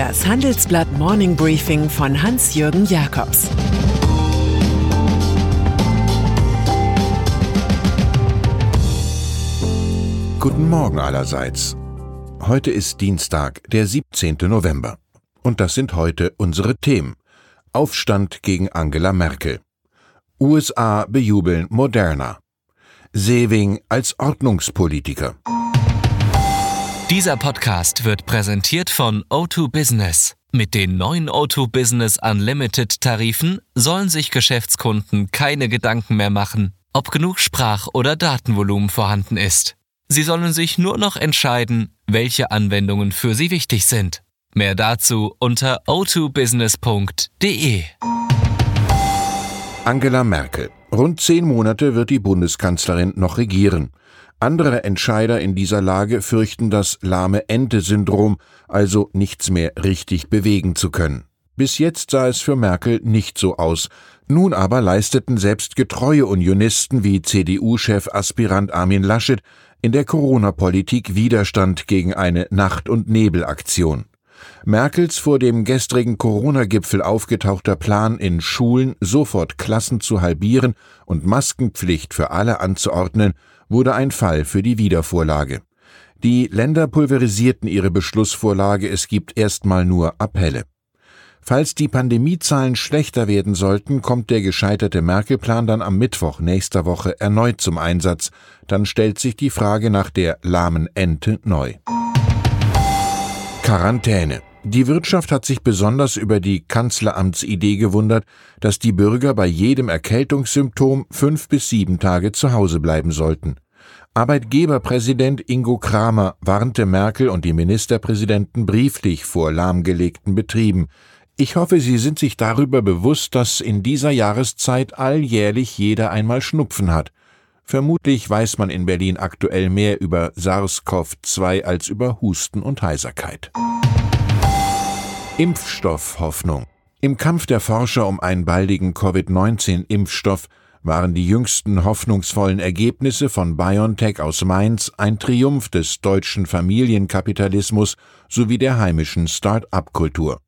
Das Handelsblatt Morning Briefing von Hans-Jürgen Jakobs Guten Morgen allerseits. Heute ist Dienstag, der 17. November. Und das sind heute unsere Themen. Aufstand gegen Angela Merkel. USA bejubeln Moderna. Sewing als Ordnungspolitiker. Dieser Podcast wird präsentiert von O2 Business. Mit den neuen O2 Business Unlimited Tarifen sollen sich Geschäftskunden keine Gedanken mehr machen, ob genug Sprach- oder Datenvolumen vorhanden ist. Sie sollen sich nur noch entscheiden, welche Anwendungen für sie wichtig sind. Mehr dazu unter o2business.de. Angela Merkel. Rund zehn Monate wird die Bundeskanzlerin noch regieren. Andere Entscheider in dieser Lage fürchten das lahme Ente-Syndrom, also nichts mehr richtig bewegen zu können. Bis jetzt sah es für Merkel nicht so aus. Nun aber leisteten selbst getreue Unionisten wie CDU-Chef Aspirant Armin Laschet in der Corona-Politik Widerstand gegen eine Nacht- und Nebelaktion. Merkels vor dem gestrigen Corona-Gipfel aufgetauchter Plan, in Schulen sofort Klassen zu halbieren und Maskenpflicht für alle anzuordnen, wurde ein Fall für die Wiedervorlage. Die Länder pulverisierten ihre Beschlussvorlage, es gibt erstmal nur Appelle. Falls die Pandemiezahlen schlechter werden sollten, kommt der gescheiterte Merkel-Plan dann am Mittwoch nächster Woche erneut zum Einsatz. Dann stellt sich die Frage nach der lahmen Ente neu. Quarantäne. Die Wirtschaft hat sich besonders über die Kanzleramtsidee gewundert, dass die Bürger bei jedem Erkältungssymptom fünf bis sieben Tage zu Hause bleiben sollten. Arbeitgeberpräsident Ingo Kramer warnte Merkel und die Ministerpräsidenten brieflich vor lahmgelegten Betrieben. Ich hoffe, Sie sind sich darüber bewusst, dass in dieser Jahreszeit alljährlich jeder einmal Schnupfen hat. Vermutlich weiß man in Berlin aktuell mehr über SARS-CoV-2 als über Husten und Heiserkeit. Impfstoffhoffnung. Im Kampf der Forscher um einen baldigen Covid-19-Impfstoff waren die jüngsten hoffnungsvollen Ergebnisse von BioNTech aus Mainz ein Triumph des deutschen Familienkapitalismus sowie der heimischen Start-up-Kultur.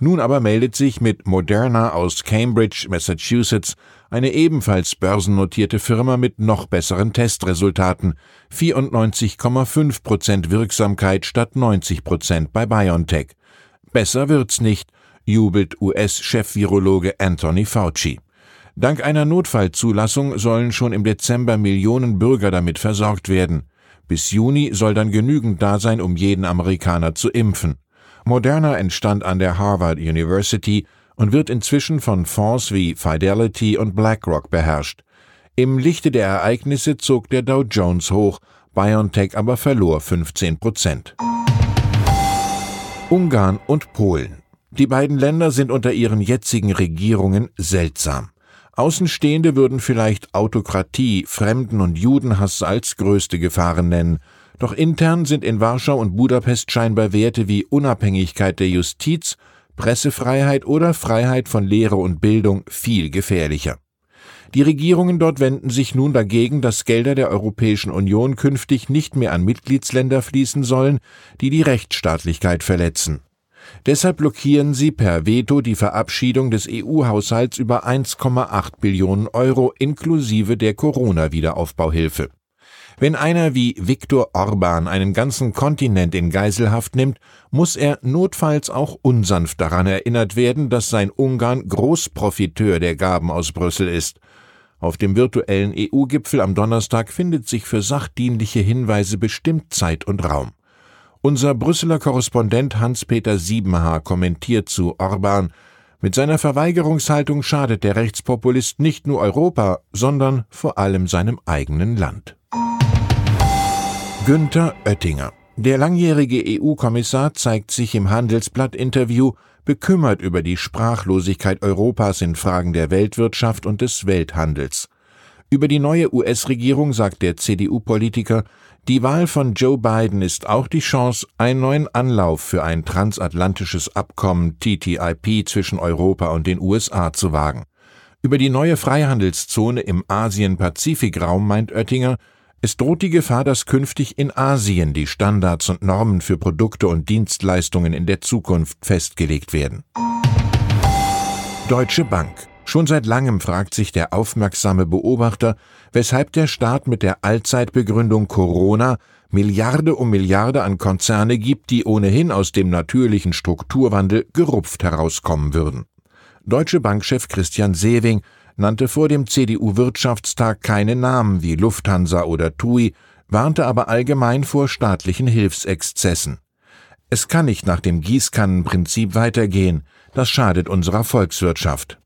Nun aber meldet sich mit Moderna aus Cambridge, Massachusetts, eine ebenfalls börsennotierte Firma mit noch besseren Testresultaten. 94,5 Prozent Wirksamkeit statt 90 Prozent bei BioNTech. Besser wird's nicht, jubelt US-Chef-Virologe Anthony Fauci. Dank einer Notfallzulassung sollen schon im Dezember Millionen Bürger damit versorgt werden. Bis Juni soll dann genügend da sein, um jeden Amerikaner zu impfen. Moderna entstand an der Harvard University und wird inzwischen von Fonds wie Fidelity und BlackRock beherrscht. Im Lichte der Ereignisse zog der Dow Jones hoch, BioNTech aber verlor 15 Prozent. Ungarn und Polen. Die beiden Länder sind unter ihren jetzigen Regierungen seltsam. Außenstehende würden vielleicht Autokratie, Fremden- und Judenhass als größte Gefahren nennen. Doch intern sind in Warschau und Budapest scheinbar Werte wie Unabhängigkeit der Justiz, Pressefreiheit oder Freiheit von Lehre und Bildung viel gefährlicher. Die Regierungen dort wenden sich nun dagegen, dass Gelder der Europäischen Union künftig nicht mehr an Mitgliedsländer fließen sollen, die die Rechtsstaatlichkeit verletzen. Deshalb blockieren sie per Veto die Verabschiedung des EU-Haushalts über 1,8 Billionen Euro inklusive der Corona-Wiederaufbauhilfe. Wenn einer wie Viktor Orban einen ganzen Kontinent in Geiselhaft nimmt, muss er notfalls auch unsanft daran erinnert werden, dass sein Ungarn Großprofiteur der Gaben aus Brüssel ist. Auf dem virtuellen EU-Gipfel am Donnerstag findet sich für sachdienliche Hinweise bestimmt Zeit und Raum. Unser Brüsseler Korrespondent Hans-Peter Siebenhaar kommentiert zu Orban, mit seiner Verweigerungshaltung schadet der Rechtspopulist nicht nur Europa, sondern vor allem seinem eigenen Land. Günther Oettinger. Der langjährige EU-Kommissar zeigt sich im Handelsblatt-Interview bekümmert über die Sprachlosigkeit Europas in Fragen der Weltwirtschaft und des Welthandels. Über die neue US-Regierung sagt der CDU-Politiker, die Wahl von Joe Biden ist auch die Chance, einen neuen Anlauf für ein transatlantisches Abkommen TTIP zwischen Europa und den USA zu wagen. Über die neue Freihandelszone im Asien-Pazifik-Raum meint Oettinger, Es droht die Gefahr, dass künftig in Asien die Standards und Normen für Produkte und Dienstleistungen in der Zukunft festgelegt werden. Deutsche Bank. Schon seit langem fragt sich der aufmerksame Beobachter, weshalb der Staat mit der Allzeitbegründung Corona Milliarde um Milliarde an Konzerne gibt, die ohnehin aus dem natürlichen Strukturwandel gerupft herauskommen würden. Deutsche Bankchef Christian Sewing nannte vor dem CDU-Wirtschaftstag keine Namen wie Lufthansa oder TUI, warnte aber allgemein vor staatlichen Hilfsexzessen. Es kann nicht nach dem Gießkannenprinzip weitergehen, das schadet unserer Volkswirtschaft.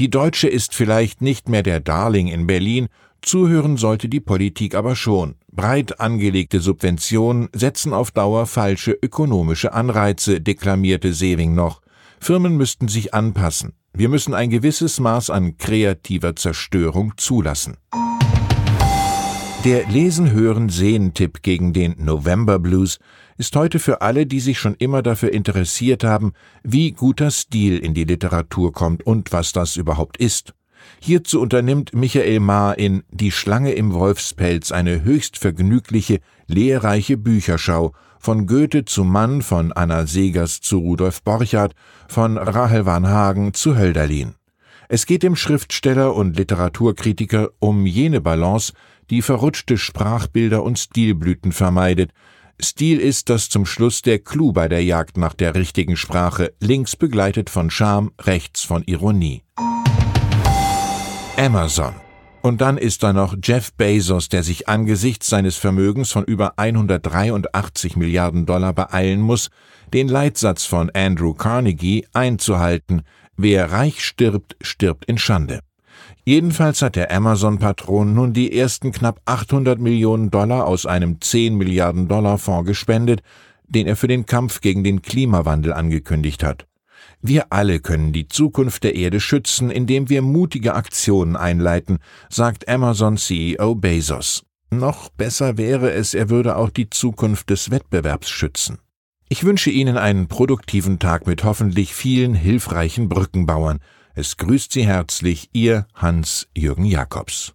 Die Deutsche ist vielleicht nicht mehr der Darling in Berlin, zuhören sollte die Politik aber schon. Breit angelegte Subventionen setzen auf Dauer falsche ökonomische Anreize, deklamierte Sewing noch. Firmen müssten sich anpassen. Wir müssen ein gewisses Maß an kreativer Zerstörung zulassen. Der Lesen-Hören-Sehen-Tipp gegen den November Blues ist heute für alle, die sich schon immer dafür interessiert haben, wie guter Stil in die Literatur kommt und was das überhaupt ist. Hierzu unternimmt Michael Maar in Die Schlange im Wolfspelz eine höchst vergnügliche, lehrreiche Bücherschau von Goethe zu Mann, von Anna Segers zu Rudolf Borchardt, von Rahel van Hagen zu Hölderlin. Es geht dem Schriftsteller und Literaturkritiker um jene Balance, die verrutschte Sprachbilder und Stilblüten vermeidet. Stil ist das zum Schluss der Clou bei der Jagd nach der richtigen Sprache, links begleitet von Charme, rechts von Ironie. Amazon und dann ist da noch Jeff Bezos, der sich angesichts seines Vermögens von über 183 Milliarden Dollar beeilen muss, den Leitsatz von Andrew Carnegie einzuhalten, wer reich stirbt, stirbt in Schande. Jedenfalls hat der Amazon-Patron nun die ersten knapp 800 Millionen Dollar aus einem 10 Milliarden Dollar Fonds gespendet, den er für den Kampf gegen den Klimawandel angekündigt hat. Wir alle können die Zukunft der Erde schützen, indem wir mutige Aktionen einleiten, sagt Amazon-CEO Bezos. Noch besser wäre es, er würde auch die Zukunft des Wettbewerbs schützen. Ich wünsche Ihnen einen produktiven Tag mit hoffentlich vielen hilfreichen Brückenbauern. Es grüßt Sie herzlich Ihr Hans-Jürgen Jakobs.